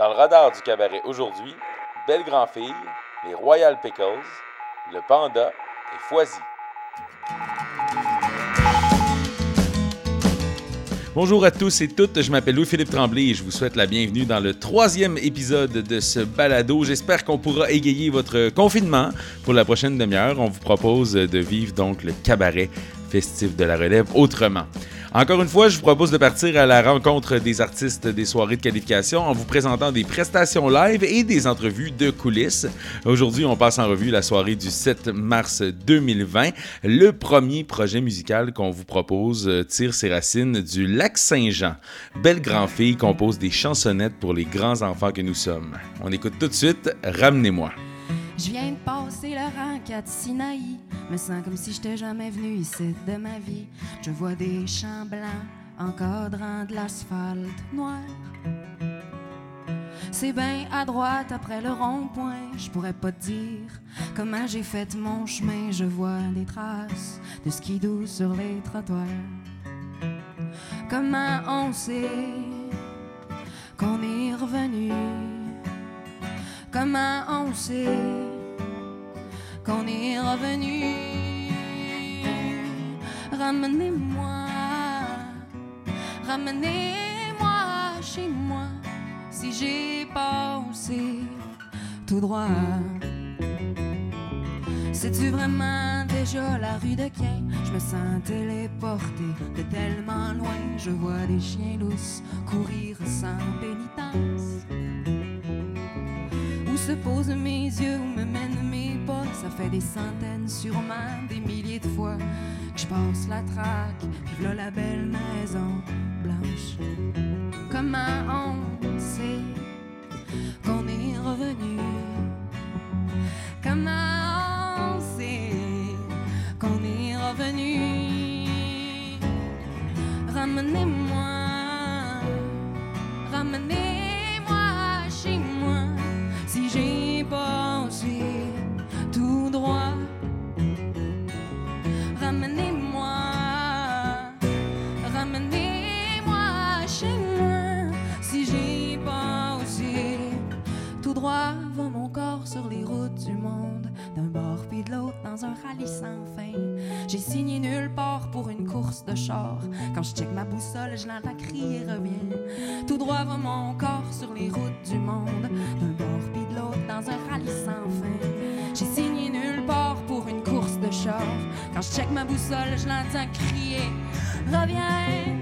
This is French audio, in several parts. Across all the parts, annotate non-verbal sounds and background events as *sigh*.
Dans le radar du cabaret aujourd'hui, Belle Grand-Fille, les Royal Pickles, le Panda et Foisy. Bonjour à tous et toutes, je m'appelle Louis-Philippe Tremblay et je vous souhaite la bienvenue dans le troisième épisode de ce balado. J'espère qu'on pourra égayer votre confinement. Pour la prochaine demi-heure, on vous propose de vivre donc le cabaret festif de la relève autrement. Encore une fois, je vous propose de partir à la rencontre des artistes des soirées de qualification en vous présentant des prestations live et des entrevues de coulisses. Aujourd'hui, on passe en revue la soirée du 7 mars 2020. Le premier projet musical qu'on vous propose euh, tire ses racines du lac Saint-Jean. Belle grand-fille compose des chansonnettes pour les grands enfants que nous sommes. On écoute tout de suite Ramenez-moi. Je viens de passer le rang 4 Sinaï. Me sens comme si j'étais jamais venu ici de ma vie. Je vois des champs blancs encadrant de l'asphalte noir. C'est bien à droite après le rond-point. Je pourrais pas te dire comment j'ai fait mon chemin. Je vois des traces de skidoo sur les trottoirs. Comment on sait qu'on est revenu? Comment on sait qu'on est revenu? Ramenez-moi, ramenez-moi chez moi si j'ai passé tout droit. C'est-tu vraiment déjà la rue de Quin? Je me sens téléporté de tellement loin. Je vois des chiens lousses courir sans pénitence. Où se posent mes yeux, où me mènent mes Ça fait des centaines, sûrement des milliers de fois que je passe la traque. Puis la belle maison blanche. Comment on sait qu'on est revenu? Comment on sait qu'on est revenu? Ramenez-moi check ma boussole, je l'entends crier. Reviens,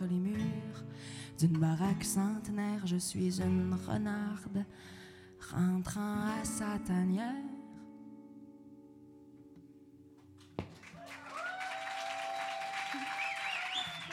les murs d'une baraque centenaire. Je suis une renarde rentrant à sa tanière.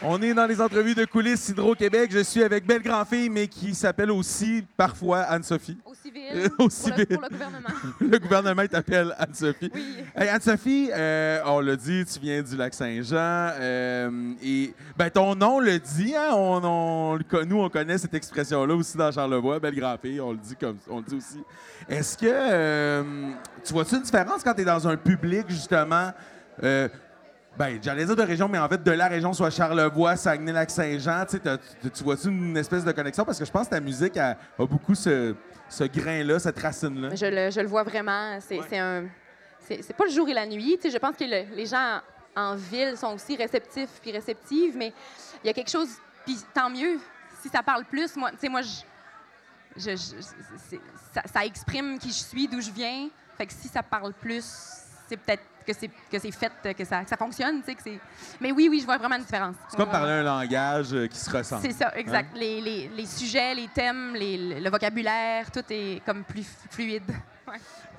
On est dans les entrevues de coulisses Hydro-Québec. Je suis avec Belle Grand-Fille, mais qui s'appelle aussi parfois Anne-Sophie. Au civil, au pour, le, civil. pour le gouvernement. *laughs* Le gouvernement t'appelle Anne-Sophie. Oui. Hey, Anne-Sophie, euh, on l'a dit, tu viens du lac Saint-Jean. euh, et ben, ton nom le dit, hein? on, on le nous, on connaît cette expression-là aussi dans Charlevoix, Belle Grand-Fille, on le dit comme on le dit aussi. Est-ce que euh, tu vois-tu une différence quand tu es dans un public, justement? euh, ben, j'allais dire de région, mais en fait, de la région, soit Charlevoix, Saguenay-Lac-Saint-Jean, tu tu tu vois-tu une espèce de connexion? Parce que je pense que ta musique a, a beaucoup ce, ce grain-là, cette racine-là. Je le, je le vois vraiment. C'est pas le jour et la nuit. Je pense que le- les gens en ville sont aussi réceptifs puis réceptives, mais il y a quelque chose. Puis tant mieux si ça parle plus. Moi, tu sais, moi, je, je- ça, ça exprime qui je suis, d'où je viens. Fait que si ça parle plus, c'est peut-être que c'est que c'est fait, que ça, que ça fonctionne. Tu sais, que c'est. Mais oui, oui, je vois vraiment une différence. C'est comme parler un langage euh, qui se ressemble. C'est ça, exact. Les, les- les sujets, les thèmes, les- le vocabulaire, tout est comme plus fluide.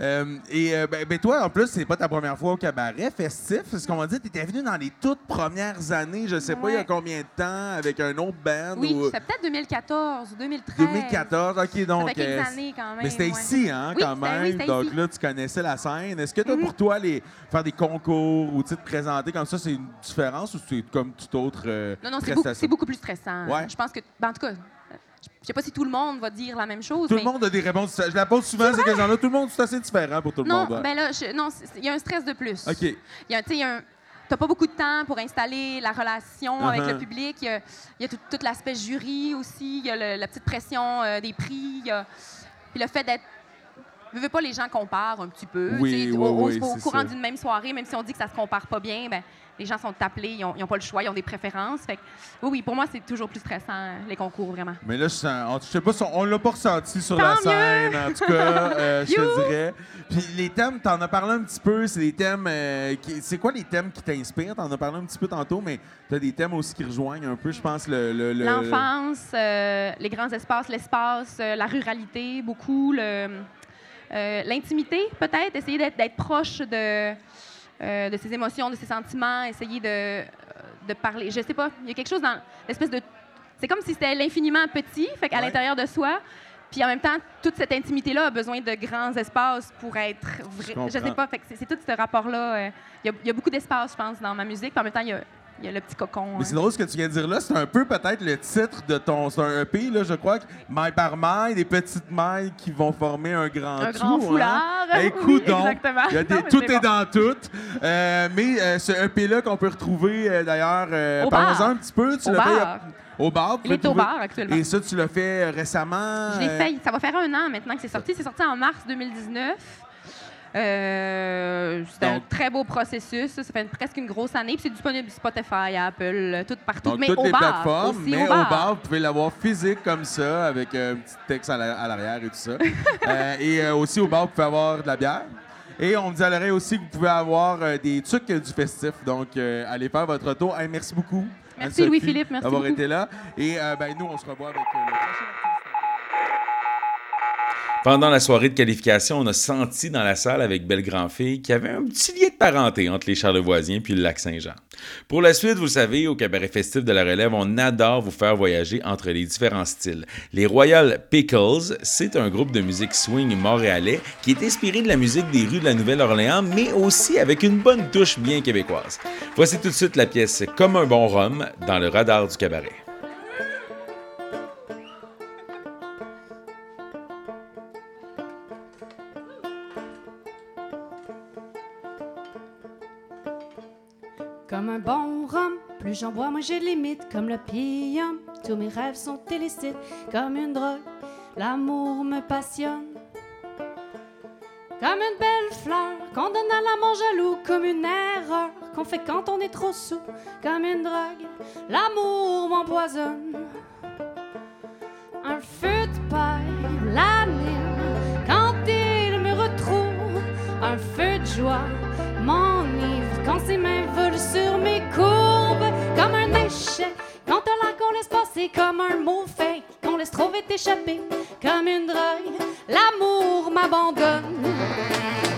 Euh, et euh, ben, ben, toi, en plus, c'est pas ta première fois au cabaret festif. C'est ce qu'on m'a dit. Tu étais venu dans les toutes premières années, je sais pas il y a combien de temps, avec un autre band. Oui, ou... c'était peut-être 2014 ou 2013. 2014, OK, Ça donc. fait quelques euh, années quand même. mais c'était ouais. ici, hein, Oui, quand oui, même. c'était donc ici. là, tu connaissais la scène. Est-ce que toi, Mhm. pour toi, les, faire des concours ou te présenter comme ça, c'est une différence ou c'est comme toute autre euh, Non, non, c'est beaucoup, beaucoup plus stressant. Ouais. Je pense que, ben, en tout cas, je sais pas si tout le monde va dire la même chose. Tout mais... le monde a des réponses. Je la pose souvent, ces questions-là. Tout le monde, c'est assez différent pour tout le Non, monde. hein. ben là, je- non, c'est- il y a un stress de plus. OK. Il y a, tu sais, il y a un- T'as pas beaucoup de temps pour installer la relation avec Uh-huh. le public. Il y a, il y a tout, tout l'aspect jury aussi. Il y a le- la petite pression euh, des prix. il y a- Puis le fait d'être. Je veux pas les gens comparent un petit peu. Oui, oui, oui, au c'est courant d'une même soirée, même si on dit que ça se compare pas bien, ben, les gens sont appelés, ils n'ont pas le choix, ils ont des préférences. Fait que, oui, oui, pour moi, c'est toujours plus stressant, les concours, vraiment. Mais là, je, je sais pas si on, on l'a pas ressenti sur Tant la mieux! scène, en tout cas, euh, *laughs* je te dirais. Puis les thèmes, t'en as parlé un petit peu, c'est des thèmes... euh, c'est quoi les thèmes qui t'inspirent? T'en as parlé un petit peu tantôt, mais t'as des thèmes aussi qui rejoignent un peu, je pense, le... le- le- L'enfance, euh, les grands espaces, l'espace, la ruralité, beaucoup, l'intimité, peut-être, essayer d'être proche de, euh, de ses émotions, de ses sentiments, essayer de, euh, de parler. Je sais pas, il y a quelque chose dans l'espèce de. C'est comme si c'était l'infiniment petit, fait qu'à Ouais. l'intérieur de soi. Puis en même temps, toute cette intimité-là a besoin de grands espaces pour être vrai. Je Je, sais pas, fait que c'est, c'est tout ce rapport-là. euh, y, il y a beaucoup d'espace, je pense, dans ma musique. Puis en même temps, il y a, il y a le petit cocon. Mais hein. c'est drôle ce que tu viens de dire là. C'est un peu peut-être le titre de ton c'est un EP, là, je crois. que Maille par maille, des petites mailles qui vont former un grand un tout. grand hein. foulard. Eh, Oui, coudonc. exactement. Il y a des- Non, tout est bon. dans tout. Euh, mais euh, ce EP-là qu'on peut retrouver euh, d'ailleurs, euh, parlons-en un petit peu. Tu l'as. Au bar. Il est au bar actuellement. Et ça, tu l'as fait récemment. Je l'ai fait, ça va faire un an maintenant que c'est sorti. C'est sorti en mars 2019. Euh, c'était un très beau processus. Ça fait une- presque une grosse année. Puis c'est disponible sur Spotify, Apple, euh, tout partout. Donc, mais toutes au les bar, plateformes, aussi mais au bar. vous pouvez l'avoir physique comme ça, avec euh, un petit texte à la- à l'arrière et tout ça. *laughs* Euh, et euh, aussi au bar, vous pouvez avoir de la bière. Et on me dit à l'oreille aussi que vous pouvez avoir des trucs du festif. Donc, allez faire votre tour. Hey, merci beaucoup. Merci, Louis-Philippe, merci D'avoir été là. Et ben, nous, on se revoit avec le prochain. Pendant la soirée de qualification, on a senti dans la salle avec Belle Grand-Fille qu'il y avait un petit lien de parenté entre les Charlevoisiens puis le lac Saint-Jean. Pour la suite, vous savez, au cabaret festif de la Relève, on adore vous faire voyager entre les différents styles. Les Royal Pickles, c'est un groupe de musique swing montréalais qui est inspiré de la musique des rues de la Nouvelle-Orléans, mais aussi avec une bonne touche bien québécoise. Voici tout de suite la pièce Comme un bon rhum dans le radar du cabaret. J'en bois, moins j'ai de. Comme le pium, tous mes rêves sont illicites. Comme une drogue, l'amour me passionne. Comme une belle fleur qu'on donne à l'amant jaloux. Comme une erreur qu'on fait quand on est trop sous. Comme une drogue, l'amour m'empoisonne. Un feu de paille l'anime quand il me retrouve. Un feu de joie m'enivre quand ses mains volent sur mes courbes. Quand on l'a qu'on laisse passer. Comme un mot fake qu'on laisse trop vite échapper. Comme une drogue, l'amour m'abandonne.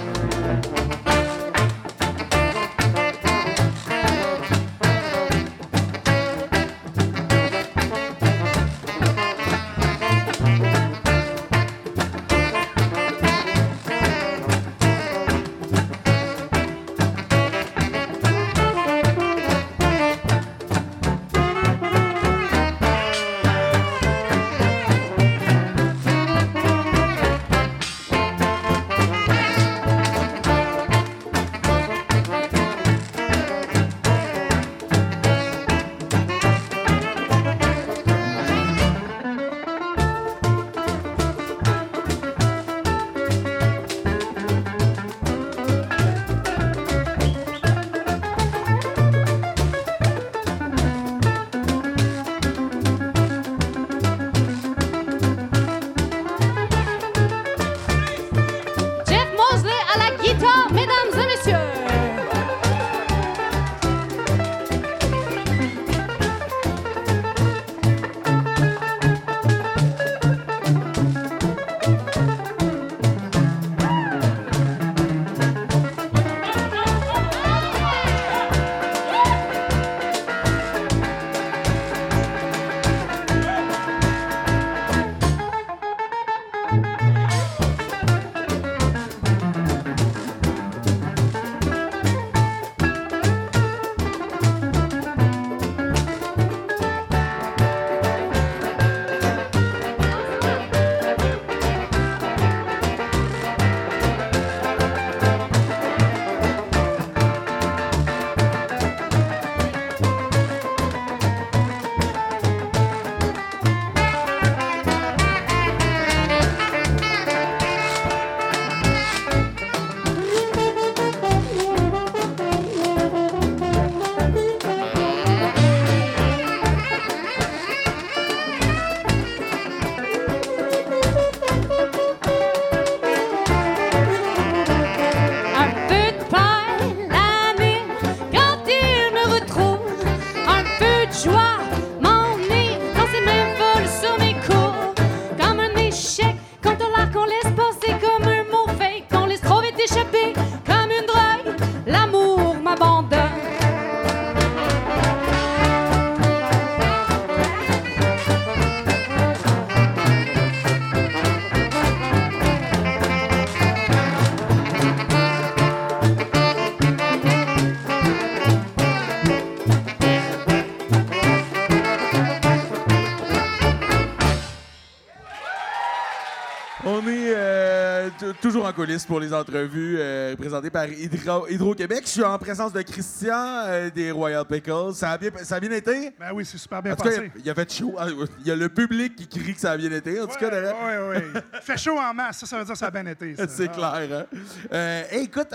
On est euh, toujours en coulisses pour les entrevues euh, présentées par Hydro- Hydro-Québec. Je suis en présence de Christian euh, des Royal Pickles. Ça a bien, ça a bien été? Ben oui, c'est super bien En tout cas, passé. il a fait chaud. Ah, Il y a le public qui crie que ça a bien été. En tout cas, derrière- Oui, oui, fait chaud en masse, ça, ça veut dire que ça a bien été. C'est Ah. clair, hein? Euh, hey, écoute,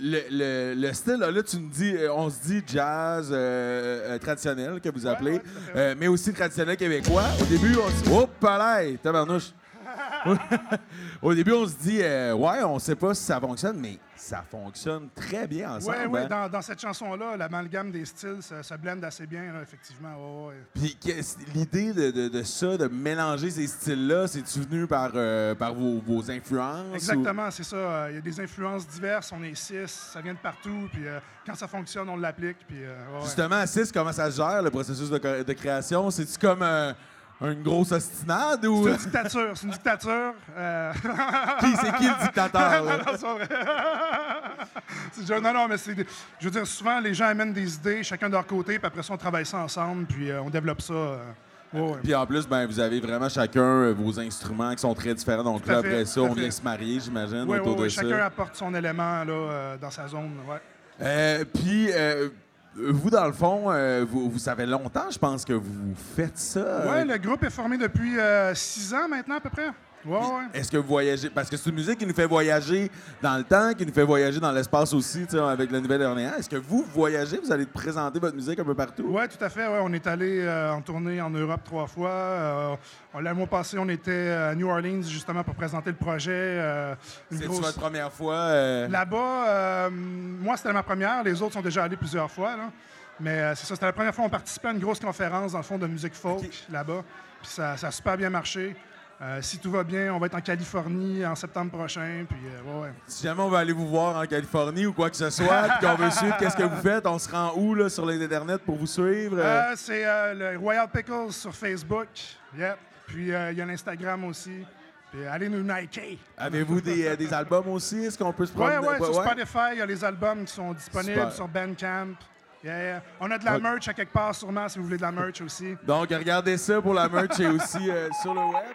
le, le- le style, là, là, tu me dis, on se dit jazz traditionnel, que vous appelez, ouais, mais aussi traditionnel québécois. Au début, on se dit, oh, palais, tabarnouche. *laughs* Au début, on se dit, euh, ouais, on sait pas si ça fonctionne, mais ça fonctionne très bien ensemble. Oui, oui, hein? dans, dans cette chanson-là, l'amalgame des styles, ça, ça blende assez bien, là, effectivement. Ouais, ouais. Puis l'idée de, de- de ça, de mélanger ces styles-là, c'est-tu venu par, euh, par vos, vos influences? ou- Exactement, c'est ça. Il y a des influences diverses, on est six, ça vient de partout, puis euh, quand ça fonctionne, on l'applique, puis ouais. Justement, à 6, comment ça se gère, le processus de, de création? C'est-tu comme une grosse ostinade ou... C'est une dictature, c'est une dictature. euh, qui, c'est qui le dictateur? *laughs* non, c'est vrai. Genre- non, non, mais c'est. Je veux dire, souvent, les gens amènent des idées, chacun de leur côté, puis après ça, on travaille ça ensemble, puis euh, on développe ça. euh. Puis en plus, ben, vous avez vraiment chacun vos instruments qui sont très différents. Donc là, fait, après ça, on fait. vient se marier, j'imagine, Ouais, autour de chacun ça. apporte son élément là, dans sa zone. Ouais. Puis, vous, dans le fond, euh, vous, savez longtemps, je pense, que vous faites ça. Euh, le groupe est formé depuis euh, six ans maintenant, à peu près. Ouais, ouais. Est-ce que vous voyagez? Parce que c'est une musique qui nous fait voyager dans le temps, qui nous fait voyager dans l'espace aussi, avec la Nouvelle-Orléans. Est-ce que vous voyagez? Vous allez présenter votre musique un peu partout? Ouais, tout à fait. Ouais, on est allé euh, en tournée en Europe trois fois. Euh, le mois passé, on était à New Orleans justement pour présenter le projet. euh, C'est grosse- votre première fois? euh, Là-bas, moi, c'était ma première. Les autres sont déjà allés plusieurs fois. là. Mais euh, c'est ça, c'était la première fois qu'on participait à une grosse conférence, dans le fond, de musique folk là-bas. Puis ça, ça a super bien marché. Euh, si tout va bien, on va être en Californie en septembre prochain. Puis, euh, ouais, ouais. Si jamais on veut aller vous voir en Californie ou quoi que ce soit, puis qu'on veut suivre qu'est-ce que vous faites, on se rend où là, sur les internets pour vous suivre? euh? C'est euh, le Royal Pickles sur Facebook. Yep. Puis euh, il y a l'Instagram aussi. Puis allez nous liker. Avez-vous des, des albums aussi? Est-ce qu'on peut se Ouais, prendre? ouais, sur Spotify, il y a les albums qui sont disponibles Super. sur Bandcamp. Yeah, yeah. On a de la merch à quelque part, sûrement, si vous voulez de la merch aussi. Donc, regardez ça pour la merch et aussi sur le web.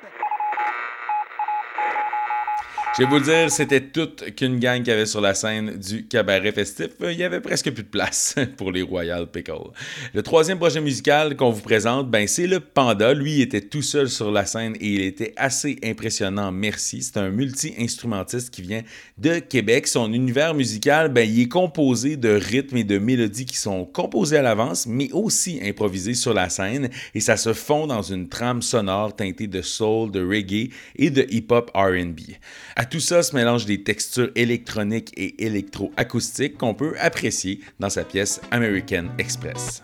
Je vais vous le dire, c'était toute qu'une gang qu'il y avait sur la scène du cabaret festif. Il y avait presque plus de place *laughs* pour les Royal Pickles. Le troisième projet musical qu'on vous présente, ben, c'est le Panda. Lui, était tout seul sur la scène et il était assez impressionnant. Merci. C'est un multi-instrumentiste qui vient de Québec. Son univers musical, ben, il est composé de rythmes et de mélodies qui sont composés à l'avance, mais aussi improvisés sur la scène. Et ça se fond dans une trame sonore teintée de soul, de reggae et de hip-hop RB. À tout ça se mélangent des textures électroniques et électro-acoustiques qu'on peut apprécier dans sa pièce American Express.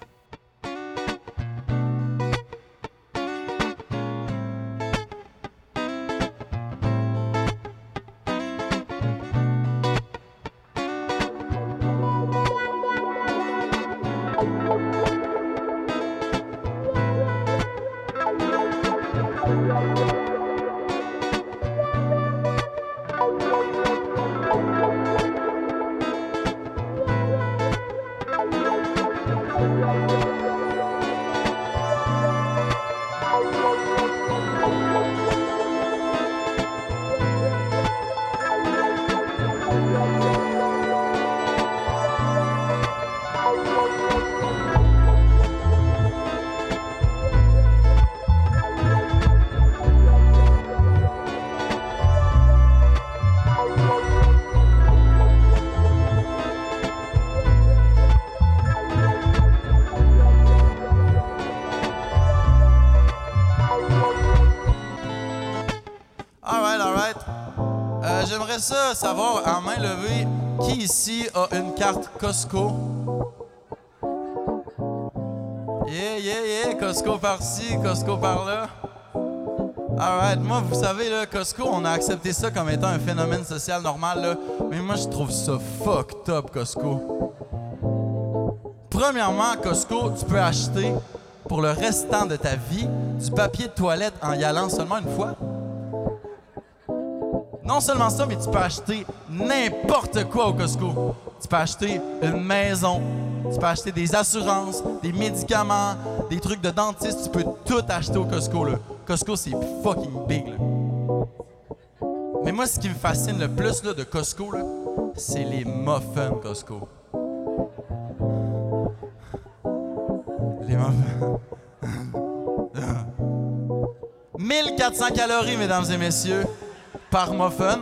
Ça savoir, en main levée, qui ici a une carte Costco? Yeah, yeah, yeah, Costco par-ci, Costco par-là. Alright, moi, vous savez, là, Costco, on a accepté ça comme étant un phénomène social normal, là. Mais moi, je trouve ça fucked up, Costco. Premièrement, Costco, tu peux acheter pour le restant de ta vie du papier de toilette en y allant seulement une fois. Non seulement ça, mais tu peux acheter n'importe quoi au Costco. Tu peux acheter une maison, tu peux acheter des assurances, des médicaments, des trucs de dentiste. Tu peux tout acheter au Costco. Là. Costco, c'est fucking big. Mais moi, ce qui me fascine le plus là, de Costco, c'est les muffins Costco. Les muffins. *laughs* 1400 calories, mesdames et messieurs, par muffin.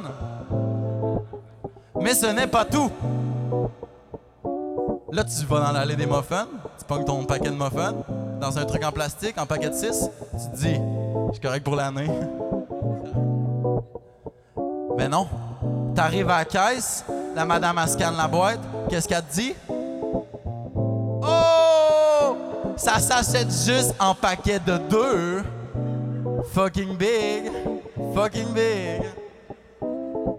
Mais ce n'est pas tout. Là, tu vas dans l'allée des muffins, tu pognes ton paquet de muffins dans un truc en plastique, en paquet de 6. Tu te dis, je suis correct pour l'année. Mais non. T'arrives à la caisse, la madame scanne la boîte. Qu'est-ce qu'elle te dit? Oh! Ça s'achète juste en paquet de deux. Fucking big. Fucking big.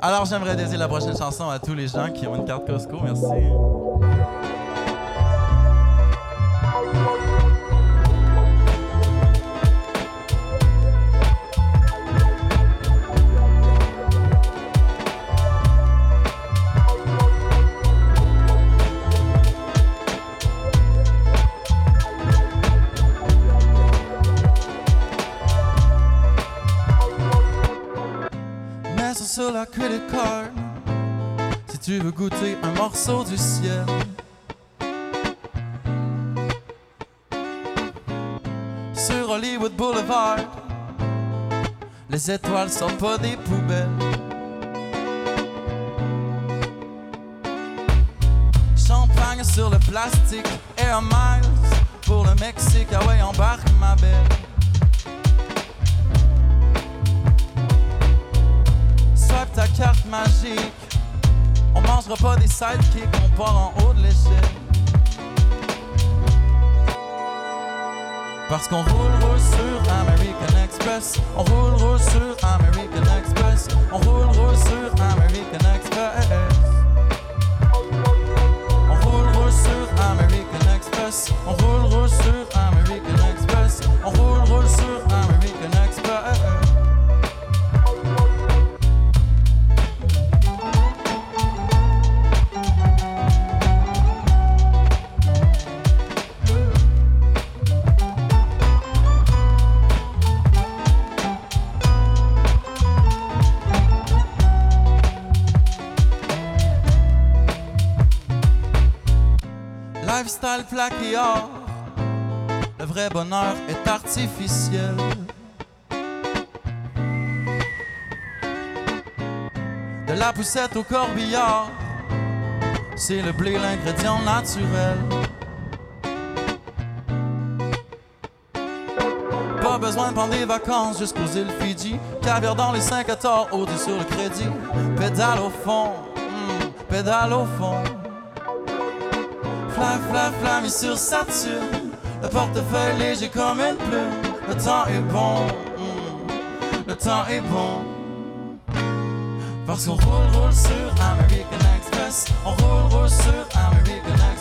Alors, j'aimerais dédier la prochaine chanson à tous les gens qui ont une carte Costco. Merci. Sur la credit card si tu veux goûter un morceau du ciel. Sur Hollywood Boulevard, les étoiles sont pas des poubelles. Champagne sur le plastique, Air Miles pour le Mexique, ah ouais, embarque ma belle. Carte magique. On mangera pas des sidekicks, on part en haut de l'échelle. Parce qu'on roule, roule sur American Express. On roule, roule sur American Express. On roule, roule sur American Express. On roule, roule sur American Express. On roule, roule sur American bonheur est artificiel. De la poussette au corbillard, c'est le blé l'ingrédient naturel. Pas besoin de prendre des vacances jusqu'aux îles Fidji. Caviar dans les 5 à tort, haut sur le crédit. Pédale au fond, hmm, pédale au fond. Fly, fly, mis sur Saturne. Le portefeuille léger comme une plume. Le temps est bon, hmm, le temps est bon. Parce qu'on roule, roule sur American Express. On roule, roule sur American Express.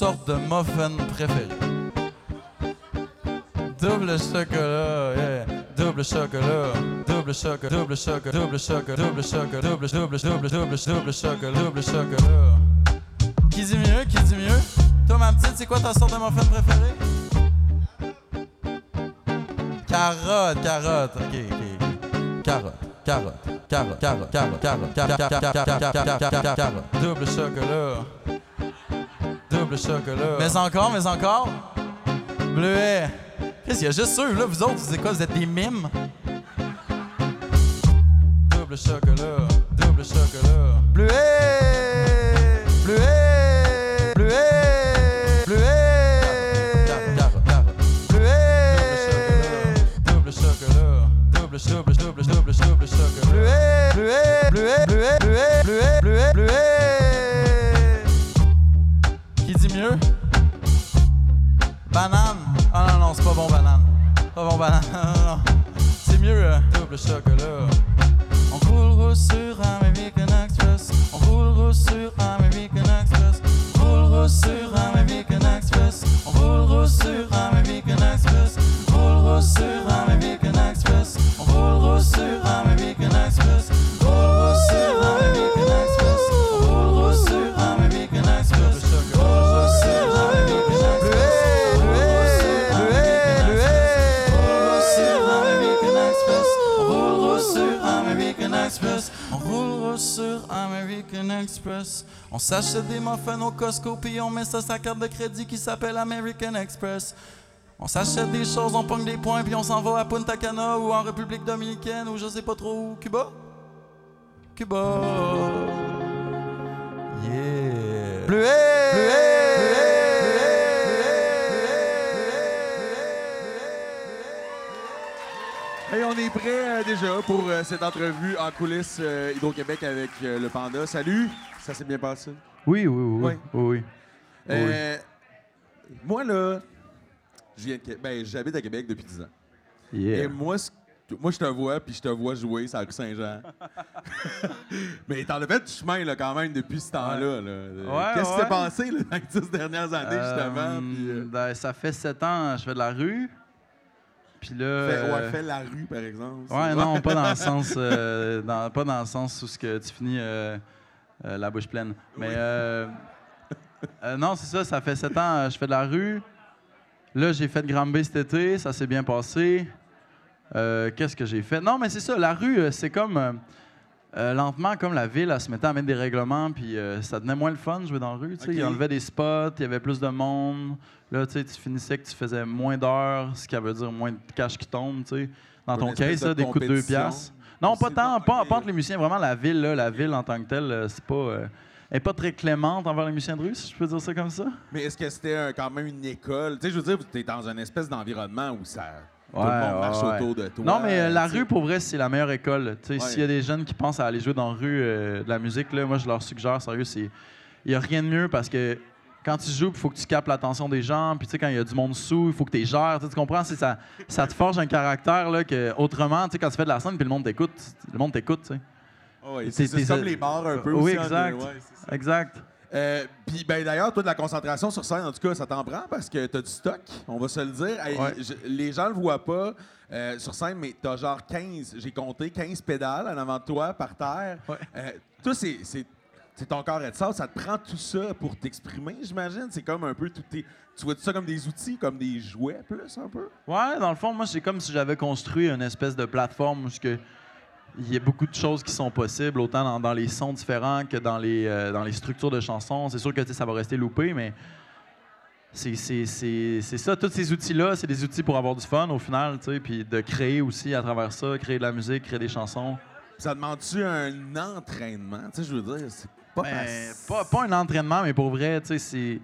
Sortes de muffins préférés? Double chocolat, yeah. Double chocolat, double chocolat, double chocolat, double chocolat, double chocolat, double, double, double, double, double chocolat, double chocolat. Qui dit mieux? Qui dit mieux? Toi, ma petite, c'est quoi ta sorte de muffin préférée? Carotte, carotte. OK, OK. Carotte, carotte, carotte, carotte, carotte, carotte, carotte, carotte, carotte, carotte, carotte, carotte. Mais encore, mais encore. Bleuet. Qu'est-ce qu'il y a? Juste sûr, là, vous autres, c'est quoi? Vous êtes des mimes? Double chocolat, double chocolat. Bleuet! C'est pas bon, banane. Pas bon, banane. *laughs* C'est mieux, euh, double chocolat. On roule sur American Express. On roule sur American Express. On s'achète des muffins au Costco puis on met ça sur sa carte de crédit qui s'appelle American Express. On s'achète des choses, on pogne des points puis on s'en va à Punta Cana ou en République Dominicaine ou je sais pas trop où. Cuba? Cuba. Yeah. Bleuet! On est prêt euh, déjà pour euh, cette entrevue en coulisses euh, Hydro-Québec avec le Panda. Salut, ça s'est bien passé? Oui, oui, oui. Oui. oui, oui. Moi, là, ben, j'habite à Québec depuis 10 ans. Yeah. Et moi, moi, je te vois, puis je te vois jouer la rue Saint-Jean. *laughs* Mais t'en as fait du chemin, là, quand même, depuis ce temps-là. Ouais, Qu'est-ce qui s'est ouais. passé, là, dans les 10 dernières années, justement? Ben, ça fait sept ans je fais de la rue. Puis là. fait, euh, ouais, fait la rue, par exemple. ouais, non, pas dans le *laughs* sens. euh, dans- pas dans le sens où ce que tu finis euh, euh, la bouche pleine. Mais euh, euh, non, c'est ça, ça fait sept ans euh, je fais de la rue. Là, j'ai fait de Granby cet été, ça s'est bien passé. Euh, Qu'est-ce que j'ai fait? Non, mais c'est ça, la rue, euh, c'est comme. Euh, lentement, comme la ville, elle se mettait à mettre des règlements, puis euh, ça devenait moins le fun de jouer dans la rue. tu sais. Ok. Ils enlevaient des spots, il y avait plus de monde. Là, tu sais, tu finissais que tu faisais moins d'heures, ce qui veut dire moins de cash qui tombe, tu dans ton case, de là, des coups de deux compétition. piastres. Non, pas tant, pas, entre les musiciens, vraiment la ville, là, la ville en tant que telle, euh, c'est pas. euh, elle est pas très clémente envers les musiciens de rue, si je peux dire ça comme ça. Mais est-ce que c'était quand même une école? Tu sais, je veux dire, t'es dans une espèce d'environnement où ça. Tout le monde marche autour de toi. Non, mais euh, la rue, pour vrai, c'est la meilleure école. S'il y a des jeunes qui pensent à aller jouer dans la rue euh, de la musique, là, moi, je leur suggère, sérieux, c'est. Il n'y a rien de mieux parce que quand tu joues, il faut que tu captes l'attention des gens. Puis, tu sais, quand il y a du monde sous, il faut que tu les gères. Tu comprends? Ça, ça te forge un caractère là, que, autrement, tu sais, quand tu fais de la scène puis le monde t'écoute, le monde t'écoute, tu sais. Ah ouais, c'est comme les bars un peu. Oui, aussi, exact. ouais. Exact. Euh, Puis, ben, d'ailleurs, toi, de la concentration sur scène, en tout cas, ça t'en prend parce que t'as du stock, on va se le dire. Hey, Ouais. je- les gens le voient pas euh, sur scène, mais t'as genre 15, j'ai compté, 15 pédales en avant de toi, par terre. Ouais. Euh, toi, c'est. c'est- ton corps et de sable, ça te prend tout ça pour t'exprimer, j'imagine? C'est comme un peu tout tes. Tu vois tout ça comme des outils, comme des jouets, plus un peu? Ouais, dans le fond, moi, c'est comme si j'avais construit une espèce de plateforme où que il y a beaucoup de choses qui sont possibles, autant dans, dans les sons différents que dans les, euh, dans les structures de chansons. C'est sûr que ça va rester loupé, mais c'est ça. Tous ces outils-là, c'est des outils pour avoir du fun au final, puis de créer aussi à travers ça, créer de la musique, créer des chansons. Ça demande-tu un entraînement? Je veux dire, c'est pas Ben, pas, pas un entraînement, mais pour vrai, c'est.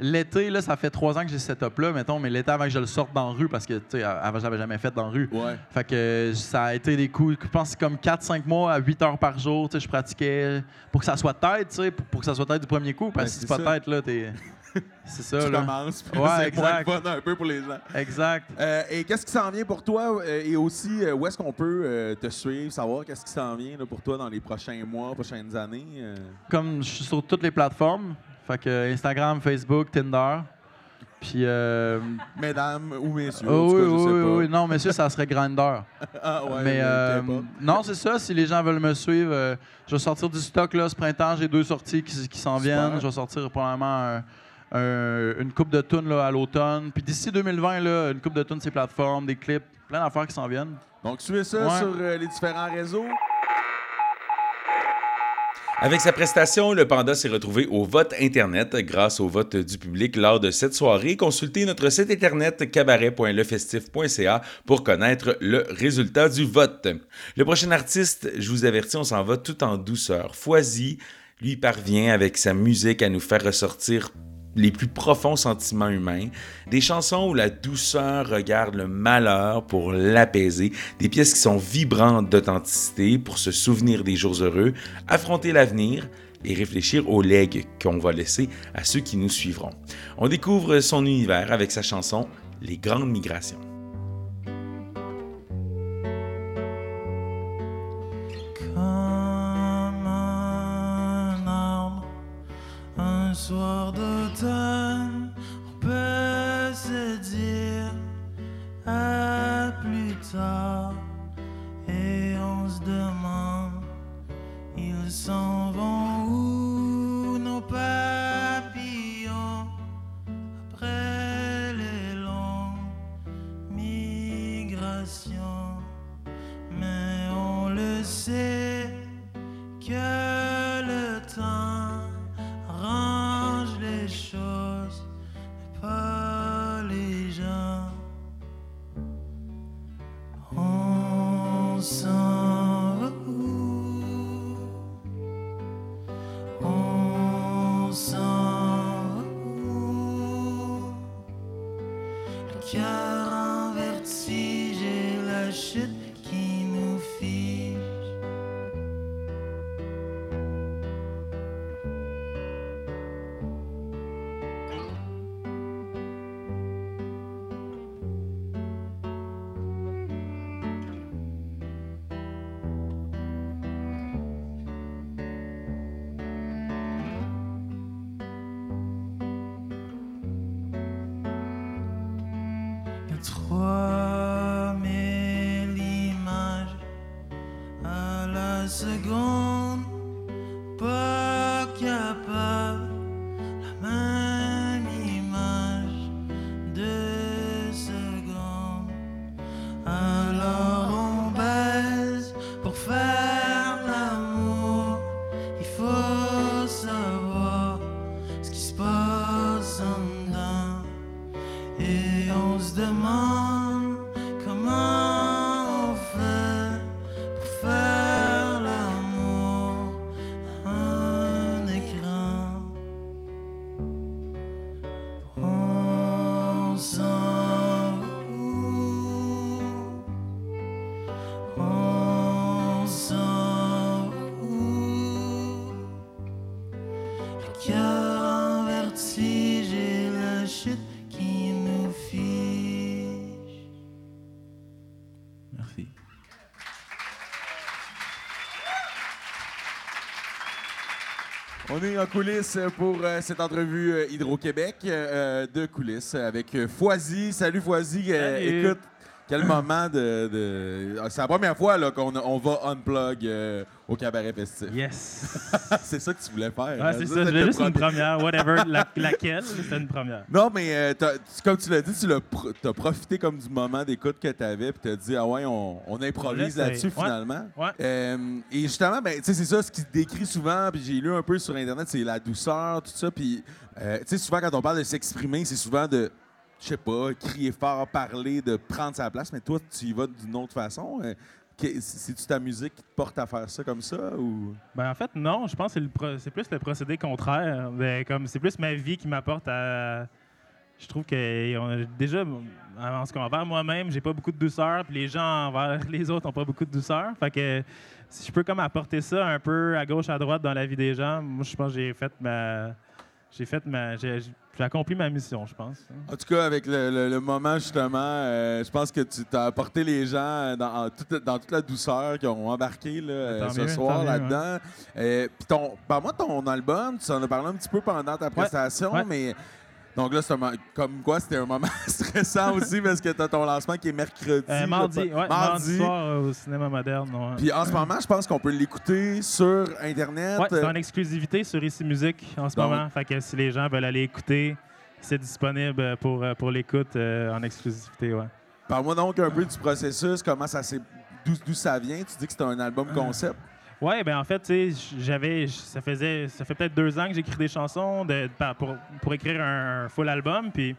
L'été, là, ça fait trois ans que j'ai ce setup-là, mettons, mais l'été avant que je le sorte dans la rue, parce que, tu sais, avant, je l'avais jamais fait dans la rue. Ouais. Fait que ça a été des coups, je pense comme 4-5 mois à 8 heures par jour, tu sais, je pratiquais pour que ça soit tête, tu sais, pour, pour que ça soit tête du premier coup, parce Ben, que si c'est pas ça. tête, là, t'es... *laughs* C'est ça, Tu là. commences, puis Ouais, c'est exact. fun un peu pour les gens. Exact. Euh, et qu'est-ce qui s'en vient pour toi? euh, et aussi, euh, où est-ce qu'on peut te suivre, savoir qu'est-ce qui s'en vient là, pour toi dans les prochains mois, prochaines années? Comme je suis sur toutes les plateformes, Fait que Instagram, Facebook, Tinder. Puis. euh, Mesdames ou messieurs, oh, oui, je oui, sais oui, pas. oui. Non, monsieur, ça serait Grindr. *laughs* Ah ouais, mais euh, non, c'est ça. Si les gens veulent me suivre, euh, je vais sortir du stock là, ce printemps. J'ai deux sorties qui, qui s'en viennent. Je vais sortir probablement un- un- une coupe de tunes là, à l'automne. Puis d'ici 2020, là, une coupe de tunes, ces plateformes, des clips, plein d'affaires qui s'en viennent. Donc, suivez ça Ouais. sur euh, les différents réseaux. Avec sa prestation, le panda s'est retrouvé au vote Internet grâce au vote du public lors de cette soirée. Consultez notre site internet cabaret.lefestif.ca pour connaître le résultat du vote. Le prochain artiste, je vous avertis, on s'en va tout en douceur. Foisy, lui, parvient avec sa musique à nous faire ressortir les plus profonds sentiments humains, des chansons où la douceur regarde le malheur pour l'apaiser, des pièces qui sont vibrantes d'authenticité pour se souvenir des jours heureux, affronter l'avenir et réfléchir aux legs qu'on va laisser à ceux qui nous suivront. On découvre son univers avec sa chanson Les Grandes Migrations. On est en coulisses pour euh, cette entrevue euh, Hydro-Québec euh, de coulisses avec Foisy. Salut Foisy. Écoute, quel moment de. de- Ah, C'est la première fois qu'on on va unplug au cabaret festif. Yes. *laughs* c'est ça que tu voulais faire. C'est Ça, ça. Je c'était voulais juste une première, whatever, *laughs* la- laquelle, c'était une première. Non, mais euh, tu- comme tu l'as dit, tu as profité comme du moment d'écoute que tu avais, puis tu as dit, ah ouais, on, on improvise là-dessus Ouais. finalement. Ouais. Euh, et justement, ben, tu sais, c'est ça ce qui décrit souvent, puis j'ai lu un peu sur Internet, c'est la douceur, tout ça. Puis, euh, tu sais, souvent quand on parle de s'exprimer, c'est souvent de, je sais pas, crier fort, parler, de prendre sa place, mais toi, tu y vas d'une autre façon. C'est-tu ta musique qui te porte à faire ça comme ça ou? Ben, en fait, non, je pense que c'est plus le procédé contraire. Ben, comme c'est plus ma vie qui m'apporte à. Je trouve que déjà, en ce qu'envers moi-même, j'ai pas beaucoup de douceur, puis les gens envers *laughs* les autres ont pas beaucoup de douceur. Fait que si je peux comme apporter ça un peu à gauche, à droite dans la vie des gens, moi je pense que j'ai fait ma. J'ai fait ma. J'ai j'ai accompli ma mission, je pense. En tout cas, avec le, le- le moment, justement, euh, je pense que tu t'as apporté les gens dans, en toute, dans toute la douceur qui ont embarqué là, euh, ce mieux, soir là-dedans. Euh, Puis ton, parle-moi de ton album, tu en as parlé un petit peu pendant ta prestation, ouais. mais. Donc là, c'est comme quoi, c'était un moment *laughs* stressant aussi parce que tu as ton lancement qui est mercredi. Euh, mardi, ouais, mardi soir euh, au cinéma moderne. ouais. Puis en ce moment, je pense qu'on peut l'écouter sur Internet. Ouais, c'est en exclusivité sur Ici Musique en ce Donc- moment. Fait que si les gens veulent aller écouter, c'est disponible pour, euh, pour l'écoute euh, en exclusivité. Ouais. Parle-moi donc un peu du processus, comment ça s'est. D'où d'où ça vient? Tu dis que c'est un album concept. Ouais, ben en fait, tu sais, j'avais, ça faisait, ça fait peut-être deux ans que j'écris des chansons de, pour, pour écrire un, un full album, puis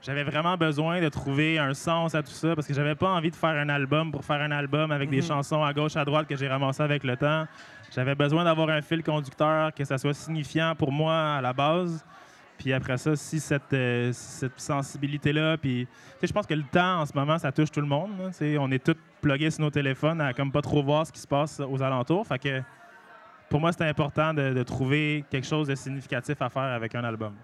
j'avais vraiment besoin de trouver un sens à tout ça parce que j'avais pas envie de faire un album pour faire un album avec des chansons à gauche à droite que j'ai ramassées avec le temps. J'avais besoin d'avoir un fil conducteur, que ça soit signifiant pour moi à la base. Puis après ça, si cette, euh, cette sensibilité-là, puis je pense que le temps en ce moment, ça touche tout le monde. on est tous plugués sur nos téléphones à comme pas trop voir ce qui se passe aux alentours. Pour moi, c'était important de trouver quelque chose de significatif à faire avec un album.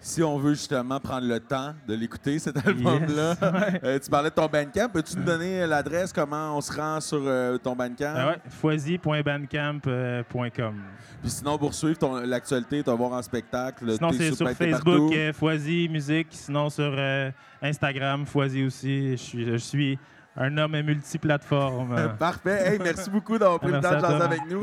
Si on veut justement prendre le temps de l'écouter, cet album-là, *laughs* Ouais. euh, tu parlais de ton Bandcamp. Peux-tu nous donner l'adresse, comment on se rend sur euh, ton Bandcamp? Ah ouais, foisy.bandcamp.com. Puis sinon, pour suivre ton- l'actualité, te voir en spectacle, Sinon, c'est sur Facebook, euh, Foisy Musique. Sinon, sur euh, Instagram, Foisy aussi. Je suis, je suis un homme multiplateforme. Euh, *laughs* Parfait. Hey, merci beaucoup d'avoir pris le temps de jaser avec nous.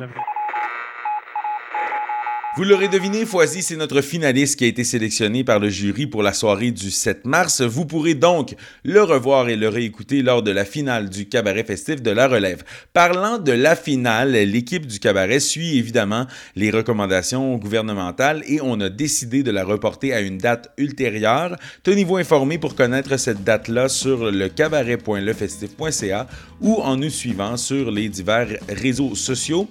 Vous l'aurez deviné, Foisy, c'est notre finaliste qui a été sélectionné par le jury pour la soirée du 7 mars. Vous pourrez donc le revoir et le réécouter lors de la finale du cabaret festif de la relève. Parlant de la finale, l'équipe du cabaret suit évidemment les recommandations gouvernementales et on a décidé de la reporter à une date ultérieure. Tenez-vous informés pour connaître cette date-là sur le cabaret.lefestif.ca ou en nous suivant sur les divers réseaux sociaux.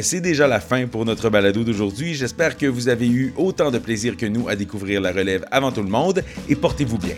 C'est déjà la fin pour notre balado d'aujourd'hui. J'espère que vous avez eu autant de plaisir que nous à découvrir la relève avant tout le monde et portez-vous bien.